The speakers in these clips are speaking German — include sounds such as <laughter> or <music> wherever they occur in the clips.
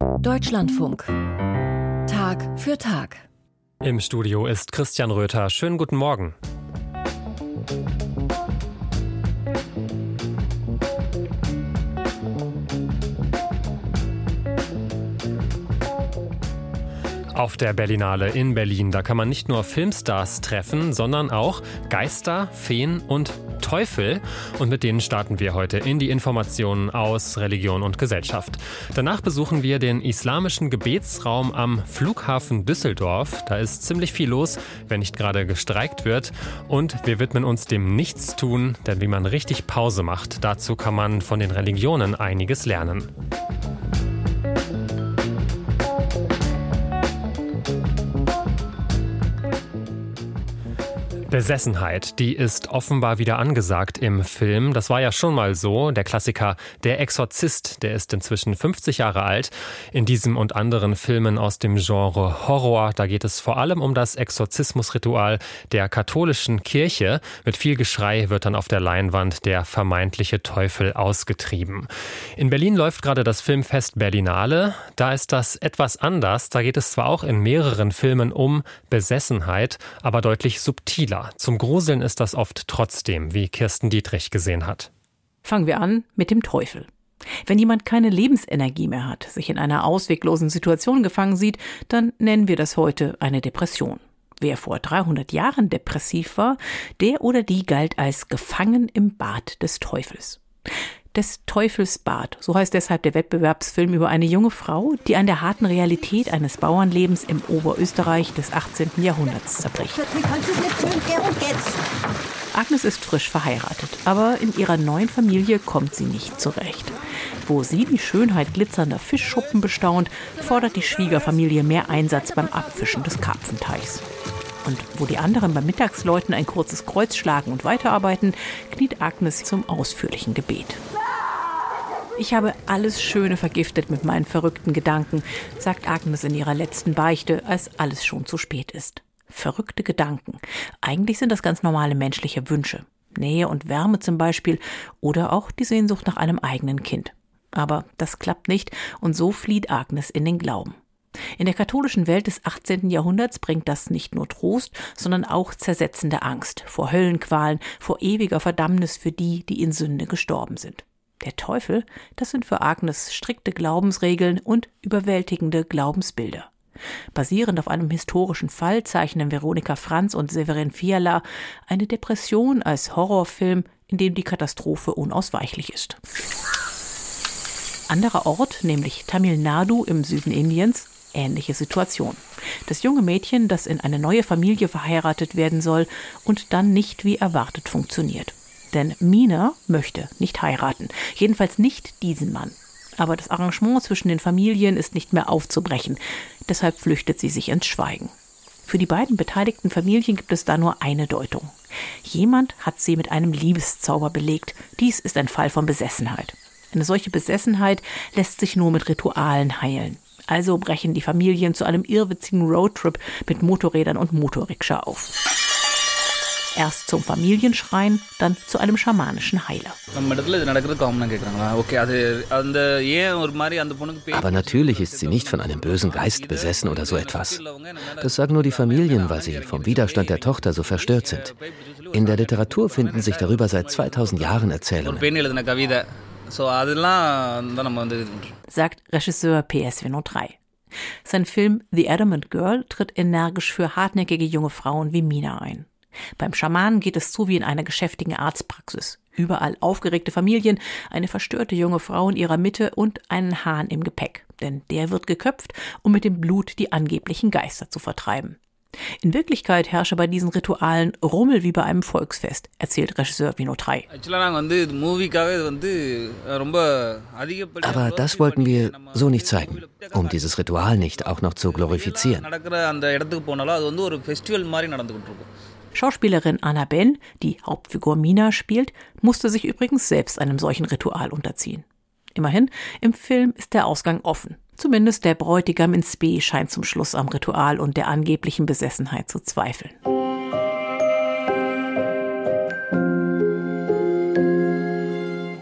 Deutschlandfunk. Tag für Tag. Im Studio ist Christian Röther. Schönen guten Morgen. Auf der Berlinale in Berlin, da kann man nicht nur Filmstars treffen, sondern auch Geister, Feen und Teufel. Und mit denen starten wir heute in die Informationen aus Religion und Gesellschaft. Danach besuchen wir den islamischen Gebetsraum am Flughafen Düsseldorf. Da ist ziemlich viel los, wenn nicht gerade gestreikt wird. Und wir widmen uns dem Nichtstun, denn wie man richtig Pause macht, dazu kann man von den Religionen einiges lernen. Besessenheit, die ist offenbar wieder angesagt im Film. Das war ja schon mal so. Der Klassiker Der Exorzist, der ist inzwischen 50 Jahre alt. In diesem und anderen Filmen aus dem Genre Horror, da geht es vor allem um das Exorzismusritual der katholischen Kirche. Mit viel Geschrei wird dann auf der Leinwand der vermeintliche Teufel ausgetrieben. In Berlin läuft gerade das Filmfest Berlinale. Da ist das etwas anders. Da geht es zwar auch in mehreren Filmen um Besessenheit, aber deutlich subtiler. Zum Gruseln ist das oft trotzdem, wie Kirsten Dietrich gesehen hat. Fangen wir an mit dem Teufel. Wenn jemand keine Lebensenergie mehr hat, sich in einer ausweglosen Situation gefangen sieht, dann nennen wir das heute eine Depression. Wer vor 300 Jahren depressiv war, der oder die galt als gefangen im Bad des Teufels des Teufelsbad. So heißt deshalb der Wettbewerbsfilm über eine junge Frau, die an der harten Realität eines Bauernlebens im Oberösterreich des 18. Jahrhunderts zerbricht. Agnes ist frisch verheiratet, aber in ihrer neuen Familie kommt sie nicht zurecht. Wo sie die Schönheit glitzernder Fischschuppen bestaunt, fordert die Schwiegerfamilie mehr Einsatz beim Abfischen des Karpfenteichs. Und wo die anderen beim Mittagsläuten ein kurzes Kreuz schlagen und weiterarbeiten, kniet Agnes zum ausführlichen Gebet. Ich habe alles Schöne vergiftet mit meinen verrückten Gedanken, sagt Agnes in ihrer letzten Beichte, als alles schon zu spät ist. Verrückte Gedanken. Eigentlich sind das ganz normale menschliche Wünsche. Nähe und Wärme zum Beispiel oder auch die Sehnsucht nach einem eigenen Kind. Aber das klappt nicht und so flieht Agnes in den Glauben. In der katholischen Welt des 18. Jahrhunderts bringt das nicht nur Trost, sondern auch zersetzende Angst vor Höllenqualen, vor ewiger Verdammnis für die, die in Sünde gestorben sind. Der Teufel, das sind für Agnes strikte Glaubensregeln und überwältigende Glaubensbilder. Basierend auf einem historischen Fall zeichnen Veronika Franz und Severin Fiala eine Depression als Horrorfilm, in dem die Katastrophe unausweichlich ist. Anderer Ort, nämlich Tamil Nadu im Süden Indiens, ähnliche Situation. Das junge Mädchen, das in eine neue Familie verheiratet werden soll und dann nicht wie erwartet funktioniert. Denn Mina möchte nicht heiraten. Jedenfalls nicht diesen Mann. Aber das Arrangement zwischen den Familien ist nicht mehr aufzubrechen. Deshalb flüchtet sie sich ins Schweigen. Für die beiden beteiligten Familien gibt es da nur eine Deutung. Jemand hat sie mit einem Liebeszauber belegt. Dies ist ein Fall von Besessenheit. Eine solche Besessenheit lässt sich nur mit Ritualen heilen. Also brechen die Familien zu einem irrwitzigen Roadtrip mit Motorrädern und Motorrikscha auf. Erst zum Familienschrein, dann zu einem schamanischen Heiler. Aber natürlich ist sie nicht von einem bösen Geist besessen oder so etwas. Das sagen nur die Familien, weil sie vom Widerstand der Tochter so verstört sind. In der Literatur finden sich darüber seit 2000 Jahren Erzählungen. Sagt Regisseur PS 3. Sein Film The Adamant Girl tritt energisch für hartnäckige junge Frauen wie Mina ein. Beim Schamanen geht es zu wie in einer geschäftigen Arztpraxis. Überall aufgeregte Familien, eine verstörte junge Frau in ihrer Mitte und einen Hahn im Gepäck. Denn der wird geköpft, um mit dem Blut die angeblichen Geister zu vertreiben. In Wirklichkeit herrsche bei diesen Ritualen Rummel wie bei einem Volksfest, erzählt Regisseur Vino 3. Aber das wollten wir so nicht zeigen, um dieses Ritual nicht auch noch zu glorifizieren. Schauspielerin Anna Ben, die Hauptfigur Mina spielt, musste sich übrigens selbst einem solchen Ritual unterziehen. Immerhin, im Film ist der Ausgang offen. Zumindest der Bräutigam in Spee scheint zum Schluss am Ritual und der angeblichen Besessenheit zu zweifeln.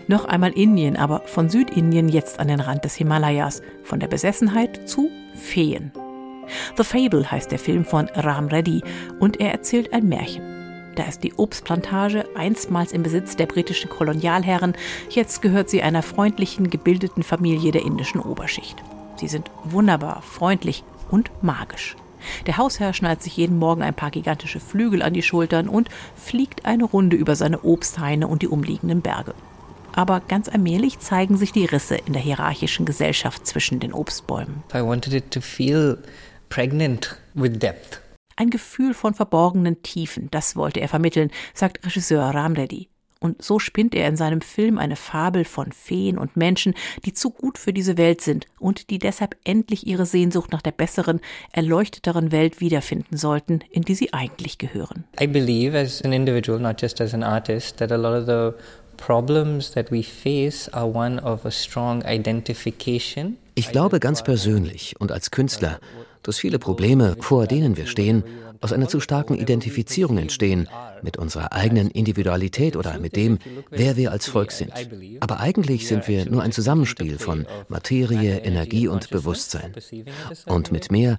Noch einmal Indien, aber von Südindien jetzt an den Rand des Himalayas. Von der Besessenheit zu Feen. The Fable heißt der Film von Ram Reddy und er erzählt ein Märchen. Da ist die Obstplantage einstmals im Besitz der britischen Kolonialherren. Jetzt gehört sie einer freundlichen, gebildeten Familie der indischen Oberschicht. Sie sind wunderbar, freundlich und magisch. Der Hausherr schnallt sich jeden Morgen ein paar gigantische Flügel an die Schultern und fliegt eine Runde über seine Obsthaine und die umliegenden Berge. Aber ganz allmählich zeigen sich die Risse in der hierarchischen Gesellschaft zwischen den Obstbäumen. I wanted it to feel pregnant with depth. Ein Gefühl von verborgenen Tiefen, das wollte er vermitteln, sagt Regisseur Ram Reddy. Und so spinnt er in seinem Film eine Fabel von Feen und Menschen, die zu gut für diese Welt sind und die deshalb endlich ihre Sehnsucht nach der besseren, erleuchteteren Welt wiederfinden sollten, in die sie eigentlich gehören. I believe as an individual, not just as an artist, that a lot of the problems that we face are one of a strong identification. Ich glaube ganz persönlich und als Künstler, dass viele Probleme, vor denen wir stehen, aus einer zu starken Identifizierung entstehen mit unserer eigenen Individualität oder mit dem, wer wir als Volk sind. Aber eigentlich sind wir nur ein Zusammenspiel von Materie, Energie und Bewusstsein. Und mit mehr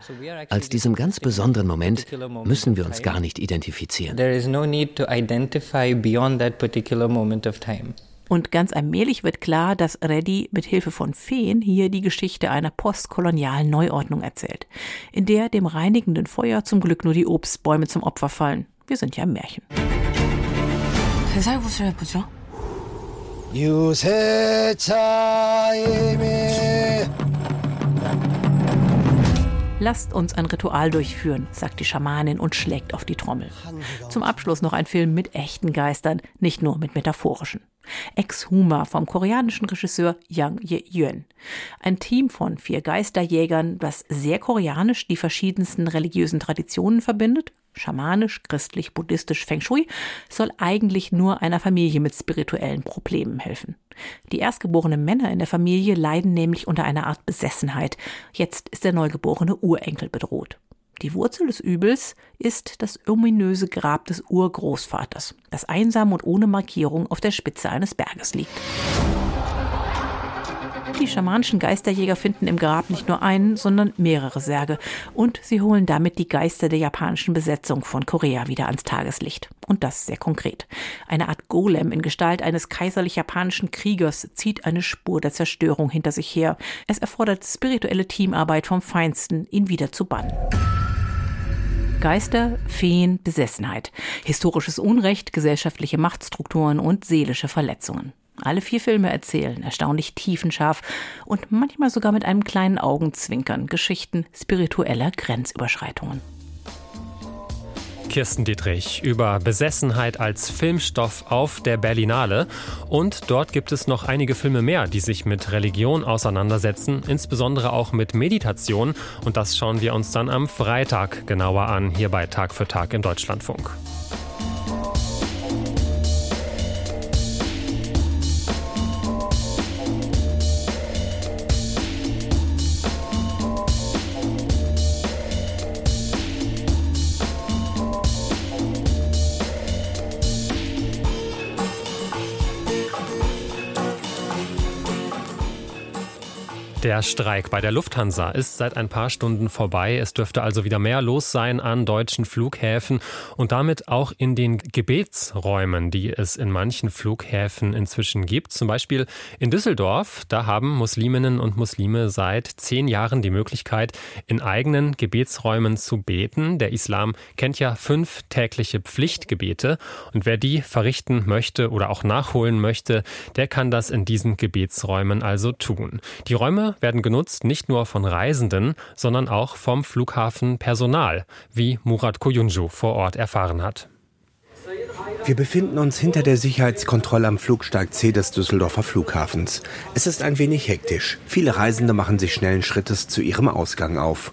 als diesem ganz besonderen Moment müssen wir uns gar nicht identifizieren. There is no need to identify beyond that particular moment of time. Und ganz allmählich wird klar, dass Reddy mit Hilfe von Feen hier die Geschichte einer postkolonialen Neuordnung erzählt, in der dem reinigenden Feuer zum Glück nur die Obstbäume zum Opfer fallen. Wir sind ja im Märchen. Lasst uns ein Ritual durchführen, sagt die Schamanin und schlägt auf die Trommel. Zum Abschluss noch ein Film mit echten Geistern, nicht nur mit metaphorischen. Ex-Huma vom koreanischen Regisseur Yang Ye-yuen. Ein Team von vier Geisterjägern, das sehr koreanisch die verschiedensten religiösen Traditionen verbindet, schamanisch, christlich, buddhistisch, Feng Shui, soll eigentlich nur einer Familie mit spirituellen Problemen helfen. Die erstgeborenen Männer in der Familie leiden nämlich unter einer Art Besessenheit. Jetzt ist der neugeborene Urenkel bedroht. Die Wurzel des Übels ist das ominöse Grab des Urgroßvaters, das einsam und ohne Markierung auf der Spitze eines Berges liegt. Die schamanischen Geisterjäger finden im Grab nicht nur einen, sondern mehrere Särge. Und sie holen damit die Geister der japanischen Besetzung von Korea wieder ans Tageslicht. Und das sehr konkret. Eine Art Golem in Gestalt eines kaiserlich-japanischen Kriegers zieht eine Spur der Zerstörung hinter sich her. Es erfordert spirituelle Teamarbeit vom Feinsten, ihn wieder zu bannen. Geister, Feen, Besessenheit, historisches Unrecht, gesellschaftliche Machtstrukturen und seelische Verletzungen. Alle vier Filme erzählen erstaunlich tiefenscharf und manchmal sogar mit einem kleinen Augenzwinkern Geschichten spiritueller Grenzüberschreitungen. Kirsten Dietrich über Besessenheit als Filmstoff auf der Berlinale. Und dort gibt es noch einige Filme mehr, die sich mit Religion auseinandersetzen, insbesondere auch mit Meditation. Und das schauen wir uns dann am Freitag genauer an, hier bei Tag für Tag im Deutschlandfunk. Der Streik bei der Lufthansa ist seit ein paar Stunden vorbei. Es dürfte also wieder mehr los sein an deutschen Flughäfen und damit auch in den Gebetsräumen, die es in manchen Flughäfen inzwischen gibt. Zum Beispiel in Düsseldorf. Da haben Musliminnen und Muslime seit zehn Jahren die Möglichkeit, in eigenen Gebetsräumen zu beten. Der Islam kennt ja fünf tägliche Pflichtgebete und wer die verrichten möchte oder auch nachholen möchte, der kann das in diesen Gebetsräumen also tun. Die Räume werden genutzt nicht nur von Reisenden, sondern auch vom Flughafenpersonal, wie Murat Koyunju vor Ort erfahren hat. Wir befinden uns hinter der Sicherheitskontrolle am Flugsteig C des Düsseldorfer Flughafens. Es ist ein wenig hektisch. Viele Reisende machen sich schnellen Schrittes zu ihrem Ausgang auf.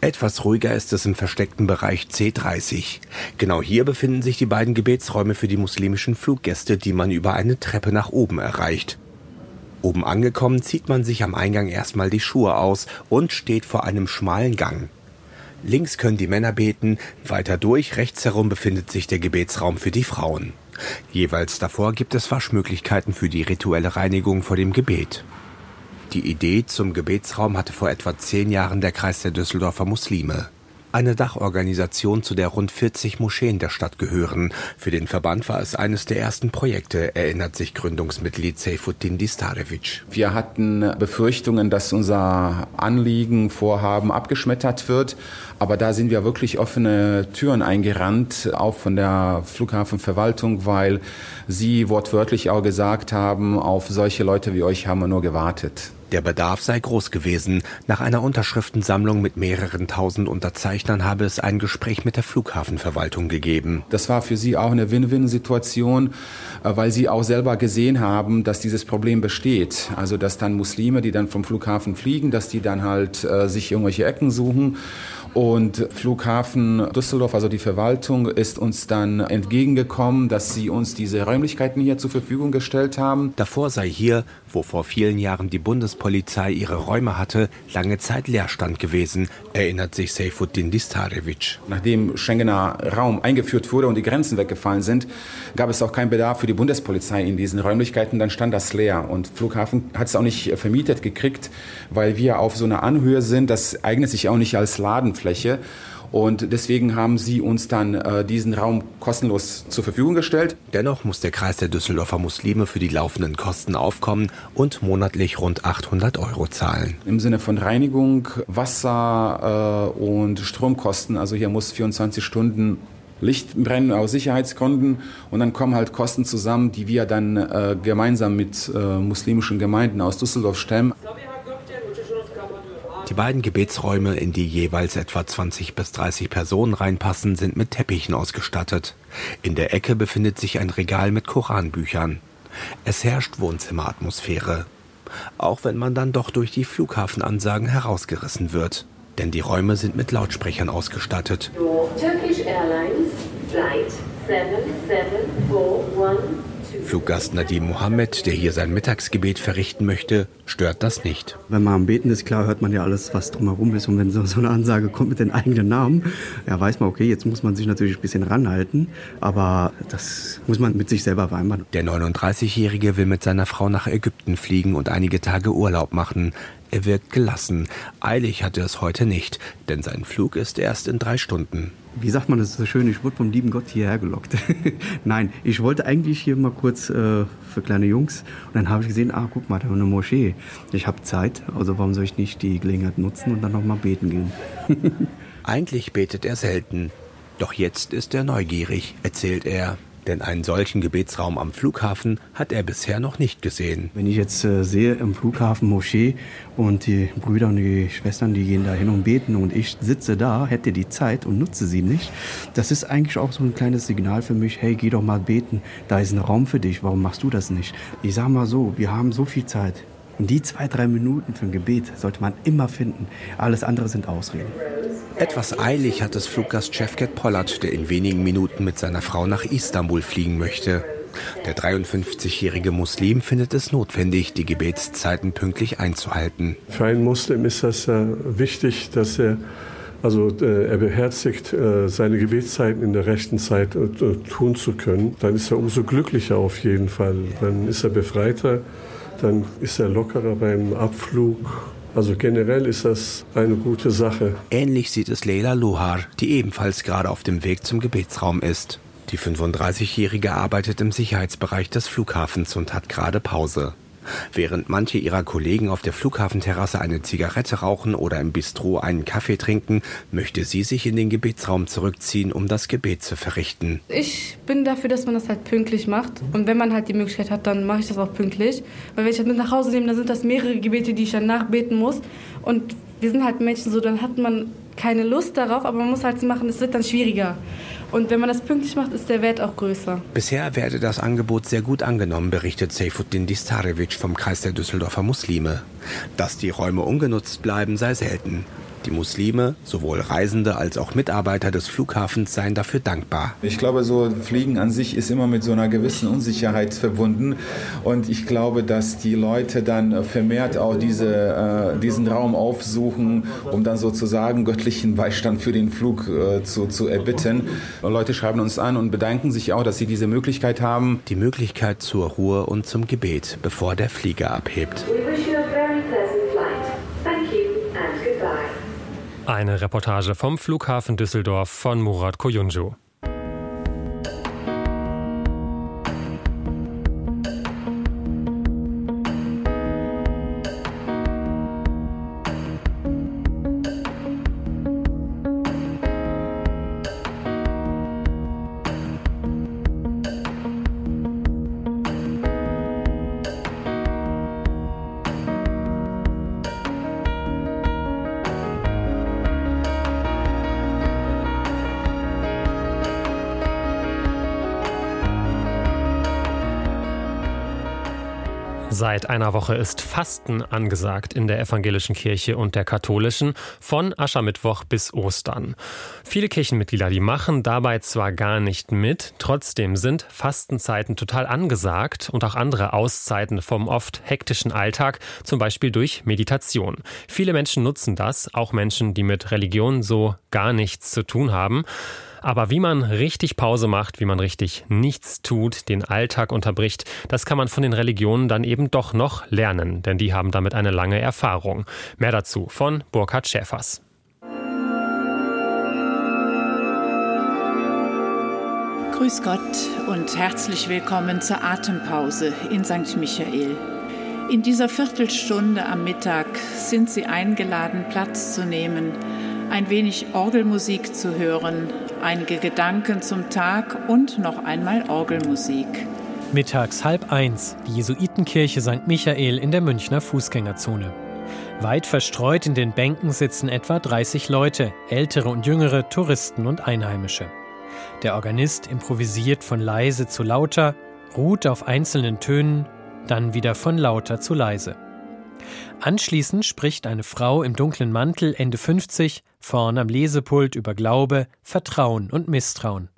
Etwas ruhiger ist es im versteckten Bereich C30. Genau hier befinden sich die beiden Gebetsräume für die muslimischen Fluggäste, die man über eine Treppe nach oben erreicht. Oben angekommen zieht man sich am Eingang erstmal die Schuhe aus und steht vor einem schmalen Gang. Links können die Männer beten, weiter durch, rechts herum befindet sich der Gebetsraum für die Frauen. Jeweils davor gibt es Waschmöglichkeiten für die rituelle Reinigung vor dem Gebet. Die Idee zum Gebetsraum hatte vor etwa zehn Jahren der Kreis der Düsseldorfer Muslime eine Dachorganisation, zu der rund 40 Moscheen der Stadt gehören. Für den Verband war es eines der ersten Projekte, erinnert sich Gründungsmitglied Seyfuddin Distarevic. Wir hatten Befürchtungen, dass unser Anliegen, Vorhaben abgeschmettert wird. Aber da sind wir wirklich offene Türen eingerannt, auch von der Flughafenverwaltung, weil sie wortwörtlich auch gesagt haben, auf solche Leute wie euch haben wir nur gewartet. Der Bedarf sei groß gewesen. Nach einer Unterschriftensammlung mit mehreren tausend Unterzeichnern habe es ein Gespräch mit der Flughafenverwaltung gegeben. Das war für sie auch eine Win-Win-Situation, äh, weil sie auch selber gesehen haben, dass dieses Problem besteht. Also dass dann Muslime, die dann vom Flughafen fliegen, dass die dann halt äh, sich irgendwelche Ecken suchen und Flughafen Düsseldorf, also die Verwaltung, ist uns dann entgegengekommen, dass sie uns diese Räumlichkeiten hier zur Verfügung gestellt haben. Davor sei hier, wo vor vielen Jahren die Bundespolizei ihre Räume hatte, lange Zeit Leerstand gewesen, erinnert sich Seyfuddin Distarevic. Nachdem Schengener Raum eingeführt wurde und die Grenzen weggefallen sind, gab es auch keinen Bedarf für die Bundespolizei in diesen Räumlichkeiten. Dann stand das leer und Flughafen hat es auch nicht vermietet gekriegt, weil wir auf so einer Anhöhe sind. Das eignet sich auch nicht als Ladenfläche. Fläche. Und deswegen haben sie uns dann äh, diesen Raum kostenlos zur Verfügung gestellt. Dennoch muss der Kreis der Düsseldorfer Muslime für die laufenden Kosten aufkommen und monatlich rund 800 Euro zahlen. Im Sinne von Reinigung, Wasser äh, und Stromkosten. Also hier muss 24 Stunden Licht brennen aus Sicherheitsgründen und dann kommen halt Kosten zusammen, die wir dann äh, gemeinsam mit äh, muslimischen Gemeinden aus Düsseldorf stemmen. Die beiden Gebetsräume, in die jeweils etwa 20 bis 30 Personen reinpassen, sind mit Teppichen ausgestattet. In der Ecke befindet sich ein Regal mit Koranbüchern. Es herrscht Wohnzimmeratmosphäre. Auch wenn man dann doch durch die Flughafenansagen herausgerissen wird. Denn die Räume sind mit Lautsprechern ausgestattet. Turkish Airlines Flight 77412 Fluggast Nadim Mohammed, der hier sein Mittagsgebet verrichten möchte, stört das nicht. Wenn man am Beten ist, klar hört man ja alles, was drumherum ist. Und wenn so, <laughs> so eine Ansage kommt mit den eigenen Namen, ja, weiß man, okay, jetzt muss man sich natürlich ein bisschen ranhalten. Aber das muss man mit sich selber vereinbaren. Der 39-Jährige will mit seiner Frau nach Ägypten fliegen und einige Tage Urlaub machen. Er wirkt gelassen. Eilig hat er es heute nicht, denn sein Flug ist erst in drei Stunden wie sagt man das so schön, ich wurde vom lieben Gott hierher gelockt. <laughs> Nein, ich wollte eigentlich hier mal kurz äh, für kleine Jungs und dann habe ich gesehen, ah, guck mal, da ist eine Moschee. Ich habe Zeit, also warum soll ich nicht die Gelegenheit nutzen und dann noch mal beten gehen? <laughs> eigentlich betet er selten, doch jetzt ist er neugierig, erzählt er denn einen solchen Gebetsraum am Flughafen hat er bisher noch nicht gesehen. Wenn ich jetzt äh, sehe im Flughafen Moschee und die Brüder und die Schwestern, die gehen da hin und beten und ich sitze da, hätte die Zeit und nutze sie nicht, das ist eigentlich auch so ein kleines Signal für mich, hey, geh doch mal beten, da ist ein Raum für dich, warum machst du das nicht? Ich sage mal so, wir haben so viel Zeit. Und die zwei, drei Minuten für ein Gebet sollte man immer finden. Alles andere sind Ausreden. Etwas eilig hat es Fluggast Cevket Pollard, der in wenigen Minuten mit seiner Frau nach Istanbul fliegen möchte. Der 53-jährige Muslim findet es notwendig, die Gebetszeiten pünktlich einzuhalten. Für einen Muslim ist das äh, wichtig, dass er also äh, er beherzigt, äh, seine Gebetszeiten in der rechten Zeit tun zu können. Dann ist er umso glücklicher auf jeden Fall. Dann ist er befreiter, dann ist er lockerer beim Abflug also generell ist das eine gute Sache. Ähnlich sieht es Leila Luhar, die ebenfalls gerade auf dem Weg zum Gebetsraum ist. Die 35-Jährige arbeitet im Sicherheitsbereich des Flughafens und hat gerade Pause. Während manche ihrer Kollegen auf der Flughafenterrasse eine Zigarette rauchen oder im Bistro einen Kaffee trinken, möchte sie sich in den Gebetsraum zurückziehen, um das Gebet zu verrichten. Ich bin dafür, dass man das halt pünktlich macht. Und wenn man halt die Möglichkeit hat, dann mache ich das auch pünktlich. Weil wenn ich das mit nach Hause nehme, dann sind das mehrere Gebete, die ich dann nachbeten muss. Und wir sind halt Menschen so, dann hat man keine Lust darauf, aber man muss halt machen, es wird dann schwieriger. Und wenn man das pünktlich macht, ist der Wert auch größer. Bisher werde das Angebot sehr gut angenommen, berichtet Seyfuddin Distarevic vom Kreis der Düsseldorfer Muslime. Dass die Räume ungenutzt bleiben, sei selten. Die Muslime, sowohl Reisende als auch Mitarbeiter des Flughafens, seien dafür dankbar. Ich glaube, so Fliegen an sich ist immer mit so einer gewissen Unsicherheit verbunden. Und ich glaube, dass die Leute dann vermehrt auch diese, äh, diesen Raum aufsuchen, um dann sozusagen göttlichen Beistand für den Flug äh, zu, zu erbitten. Leute schreiben uns an und bedanken sich auch, dass sie diese Möglichkeit haben. Die Möglichkeit zur Ruhe und zum Gebet, bevor der Flieger abhebt. Eine Reportage vom Flughafen Düsseldorf von Murat Koyuncu. Seit einer Woche ist Fasten angesagt in der evangelischen Kirche und der katholischen von Aschermittwoch bis Ostern. Viele Kirchenmitglieder, die machen dabei zwar gar nicht mit, trotzdem sind Fastenzeiten total angesagt und auch andere Auszeiten vom oft hektischen Alltag, zum Beispiel durch Meditation. Viele Menschen nutzen das, auch Menschen, die mit Religion so gar nichts zu tun haben. Aber wie man richtig Pause macht, wie man richtig nichts tut, den Alltag unterbricht, das kann man von den Religionen dann eben doch noch lernen, denn die haben damit eine lange Erfahrung. Mehr dazu von Burkhard Schäfers. Grüß Gott und herzlich willkommen zur Atempause in St. Michael. In dieser Viertelstunde am Mittag sind Sie eingeladen, Platz zu nehmen, ein wenig Orgelmusik zu hören, einige Gedanken zum Tag und noch einmal Orgelmusik. Mittags halb eins, die Jesuitenkirche St. Michael in der Münchner Fußgängerzone. Weit verstreut in den Bänken sitzen etwa 30 Leute, ältere und jüngere, Touristen und Einheimische. Der Organist improvisiert von leise zu lauter, ruht auf einzelnen Tönen, dann wieder von lauter zu leise. Anschließend spricht eine Frau im dunklen Mantel Ende 50 vorn am Lesepult über Glaube, Vertrauen und Misstrauen.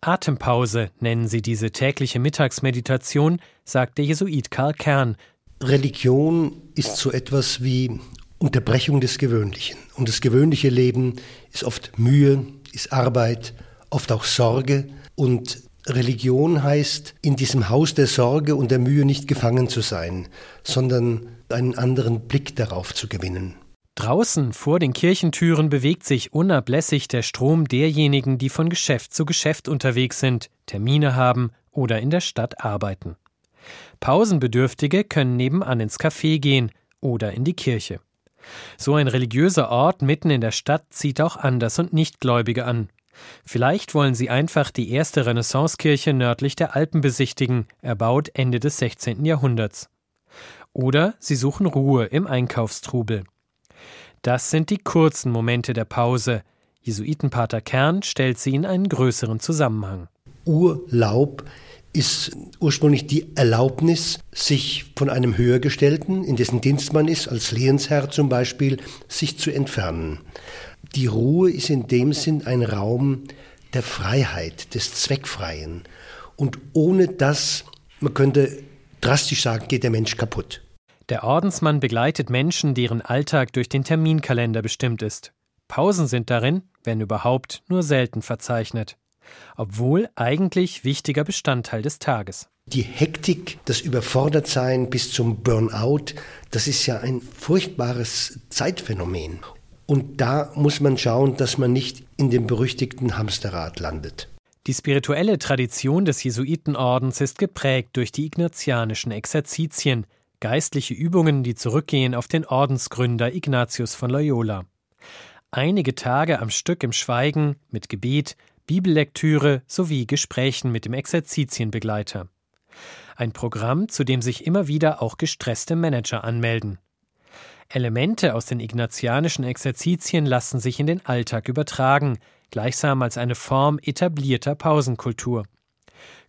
Atempause nennen sie diese tägliche Mittagsmeditation, sagt der Jesuit Karl Kern. Religion ist so etwas wie Unterbrechung des Gewöhnlichen. Und das gewöhnliche Leben ist oft Mühe, ist Arbeit, oft auch Sorge. Und Religion heißt, in diesem Haus der Sorge und der Mühe nicht gefangen zu sein, sondern einen anderen Blick darauf zu gewinnen. Draußen vor den Kirchentüren bewegt sich unablässig der Strom derjenigen, die von Geschäft zu Geschäft unterwegs sind, Termine haben oder in der Stadt arbeiten. Pausenbedürftige können nebenan ins Café gehen oder in die Kirche. So ein religiöser Ort mitten in der Stadt zieht auch Anders- und Nichtgläubige an. Vielleicht wollen sie einfach die erste Renaissancekirche nördlich der Alpen besichtigen, erbaut Ende des 16. Jahrhunderts. Oder sie suchen Ruhe im Einkaufstrubel. Das sind die kurzen Momente der Pause. Jesuitenpater Kern stellt sie in einen größeren Zusammenhang. Urlaub ist ursprünglich die Erlaubnis, sich von einem Höhergestellten, in dessen Dienst man ist, als Lehensherr zum Beispiel, sich zu entfernen. Die Ruhe ist in dem Sinn ein Raum der Freiheit, des Zweckfreien. Und ohne das, man könnte drastisch sagen, geht der Mensch kaputt. Der Ordensmann begleitet Menschen, deren Alltag durch den Terminkalender bestimmt ist. Pausen sind darin, wenn überhaupt, nur selten verzeichnet. Obwohl eigentlich wichtiger Bestandteil des Tages. Die Hektik, das Überfordertsein bis zum Burnout, das ist ja ein furchtbares Zeitphänomen. Und da muss man schauen, dass man nicht in dem berüchtigten Hamsterrad landet. Die spirituelle Tradition des Jesuitenordens ist geprägt durch die ignatianischen Exerzitien, geistliche Übungen, die zurückgehen auf den Ordensgründer Ignatius von Loyola. Einige Tage am Stück im Schweigen, mit Gebet, Bibellektüre sowie Gesprächen mit dem Exerzitienbegleiter. Ein Programm, zu dem sich immer wieder auch gestresste Manager anmelden. Elemente aus den ignatianischen Exerzitien lassen sich in den Alltag übertragen, gleichsam als eine Form etablierter Pausenkultur.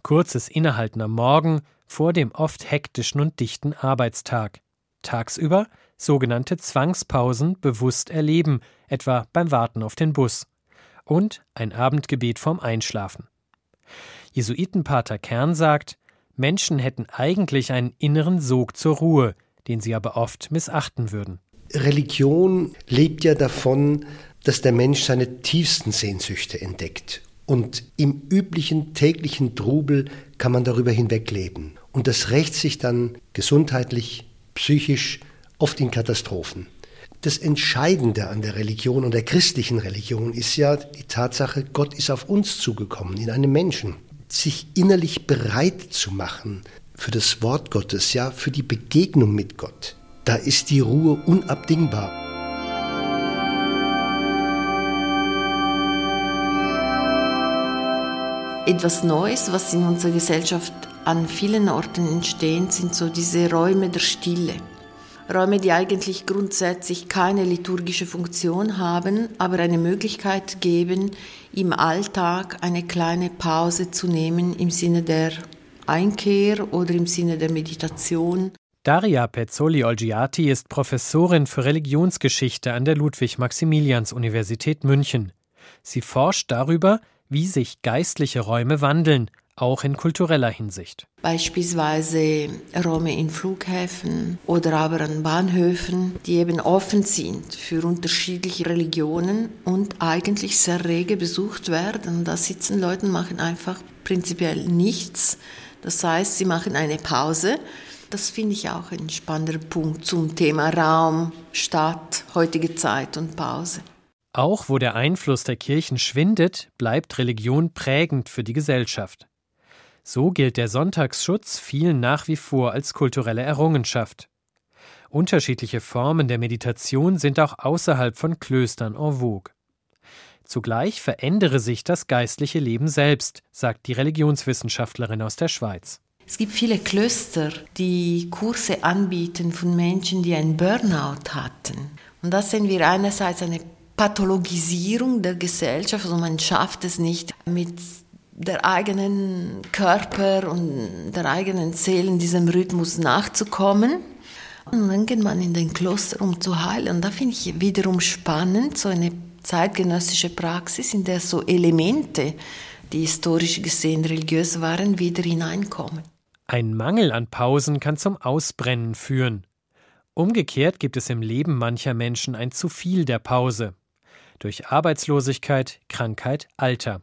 Kurzes Innehalten am Morgen, vor dem oft hektischen und dichten Arbeitstag. Tagsüber sogenannte Zwangspausen bewusst erleben, etwa beim Warten auf den Bus. Und ein Abendgebet vorm Einschlafen. Jesuitenpater Kern sagt, Menschen hätten eigentlich einen inneren Sog zur Ruhe, den sie aber oft missachten würden. Religion lebt ja davon, dass der Mensch seine tiefsten Sehnsüchte entdeckt. Und im üblichen täglichen Trubel kann man darüber hinwegleben. Und das rächt sich dann gesundheitlich, psychisch, oft in Katastrophen. Das Entscheidende an der Religion und der christlichen Religion ist ja die Tatsache, Gott ist auf uns zugekommen, in einem Menschen. Sich innerlich bereit zu machen für das Wort Gottes, ja, für die Begegnung mit Gott. Da ist die Ruhe unabdingbar. Etwas Neues, was in unserer Gesellschaft an vielen Orten entstehen, sind so diese Räume der Stille. Räume, die eigentlich grundsätzlich keine liturgische Funktion haben, aber eine Möglichkeit geben, im Alltag eine kleine Pause zu nehmen im Sinne der Einkehr oder im Sinne der Meditation. Daria Pezzoli-Olgiati ist Professorin für Religionsgeschichte an der Ludwig-Maximilians-Universität München. Sie forscht darüber, wie sich geistliche Räume wandeln, auch in kultureller Hinsicht. Beispielsweise Räume in Flughäfen oder aber an Bahnhöfen, die eben offen sind für unterschiedliche Religionen und eigentlich sehr rege besucht werden. Da sitzen Leute und machen einfach prinzipiell nichts. Das heißt, sie machen eine Pause. Das finde ich auch ein spannender Punkt zum Thema Raum, Stadt, heutige Zeit und Pause. Auch wo der Einfluss der Kirchen schwindet, bleibt Religion prägend für die Gesellschaft. So gilt der Sonntagsschutz vielen nach wie vor als kulturelle Errungenschaft. Unterschiedliche Formen der Meditation sind auch außerhalb von Klöstern en vogue. Zugleich verändere sich das geistliche Leben selbst, sagt die Religionswissenschaftlerin aus der Schweiz. Es gibt viele Klöster, die Kurse anbieten von Menschen, die einen Burnout hatten. Und das sehen wir einerseits eine Pathologisierung der Gesellschaft. Also man schafft es nicht mit der eigenen Körper und der eigenen Seele diesem Rhythmus nachzukommen. Und dann geht man in den Kloster, um zu heilen. Und da finde ich wiederum spannend, so eine zeitgenössische Praxis, in der so Elemente, die historisch gesehen religiös waren, wieder hineinkommen. Ein Mangel an Pausen kann zum Ausbrennen führen. Umgekehrt gibt es im Leben mancher Menschen ein zu viel der Pause durch Arbeitslosigkeit, Krankheit, Alter.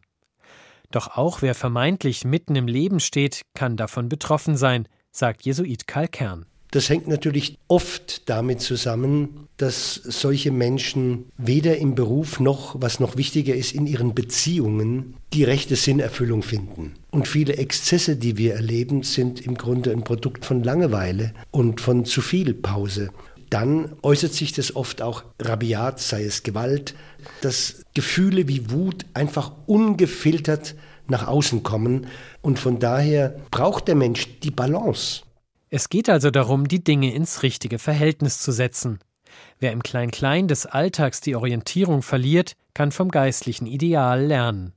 Doch auch wer vermeintlich mitten im Leben steht, kann davon betroffen sein, sagt Jesuit Karl Kern. Das hängt natürlich oft damit zusammen, dass solche Menschen weder im Beruf noch, was noch wichtiger ist, in ihren Beziehungen die rechte Sinnerfüllung finden. Und viele Exzesse, die wir erleben, sind im Grunde ein Produkt von Langeweile und von zu viel Pause dann äußert sich das oft auch rabiat, sei es Gewalt, dass Gefühle wie Wut einfach ungefiltert nach außen kommen. Und von daher braucht der Mensch die Balance. Es geht also darum, die Dinge ins richtige Verhältnis zu setzen. Wer im Klein-Klein des Alltags die Orientierung verliert, kann vom geistlichen Ideal lernen.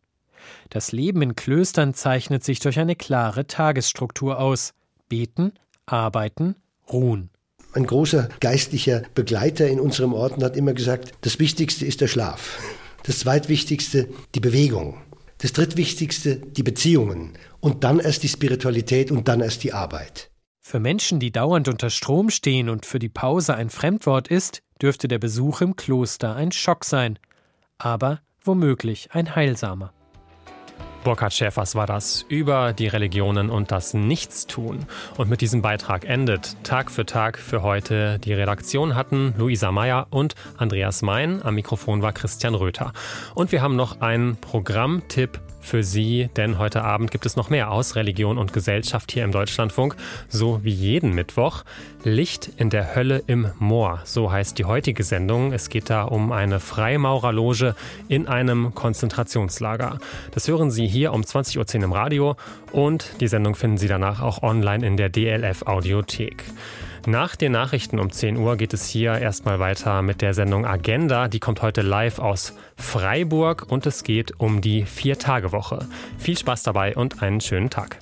Das Leben in Klöstern zeichnet sich durch eine klare Tagesstruktur aus. Beten, arbeiten, ruhen. Ein großer geistlicher Begleiter in unserem Orden hat immer gesagt, das Wichtigste ist der Schlaf. Das Zweitwichtigste die Bewegung. Das Drittwichtigste die Beziehungen. Und dann erst die Spiritualität und dann erst die Arbeit. Für Menschen, die dauernd unter Strom stehen und für die Pause ein Fremdwort ist, dürfte der Besuch im Kloster ein Schock sein. Aber womöglich ein heilsamer. Burkhard Schäfers war das über die Religionen und das Nichtstun. Und mit diesem Beitrag endet Tag für Tag für heute. Die Redaktion hatten Luisa Meyer und Andreas Mein. Am Mikrofon war Christian Röther. Und wir haben noch einen Programmtipp für Sie, denn heute Abend gibt es noch mehr aus Religion und Gesellschaft hier im Deutschlandfunk, so wie jeden Mittwoch. Licht in der Hölle im Moor, so heißt die heutige Sendung. Es geht da um Freimaurerloge in einem Konzentrationslager. Das hören Sie hier um 20.10 Uhr im Radio und die Sendung finden Sie danach auch online in der DLF Audiothek. Nach den Nachrichten um 10 Uhr geht es hier erstmal weiter mit der Sendung Agenda. Die kommt heute live aus Freiburg und es geht um die Vier-Tage-Woche. Viel Spaß dabei und einen schönen Tag.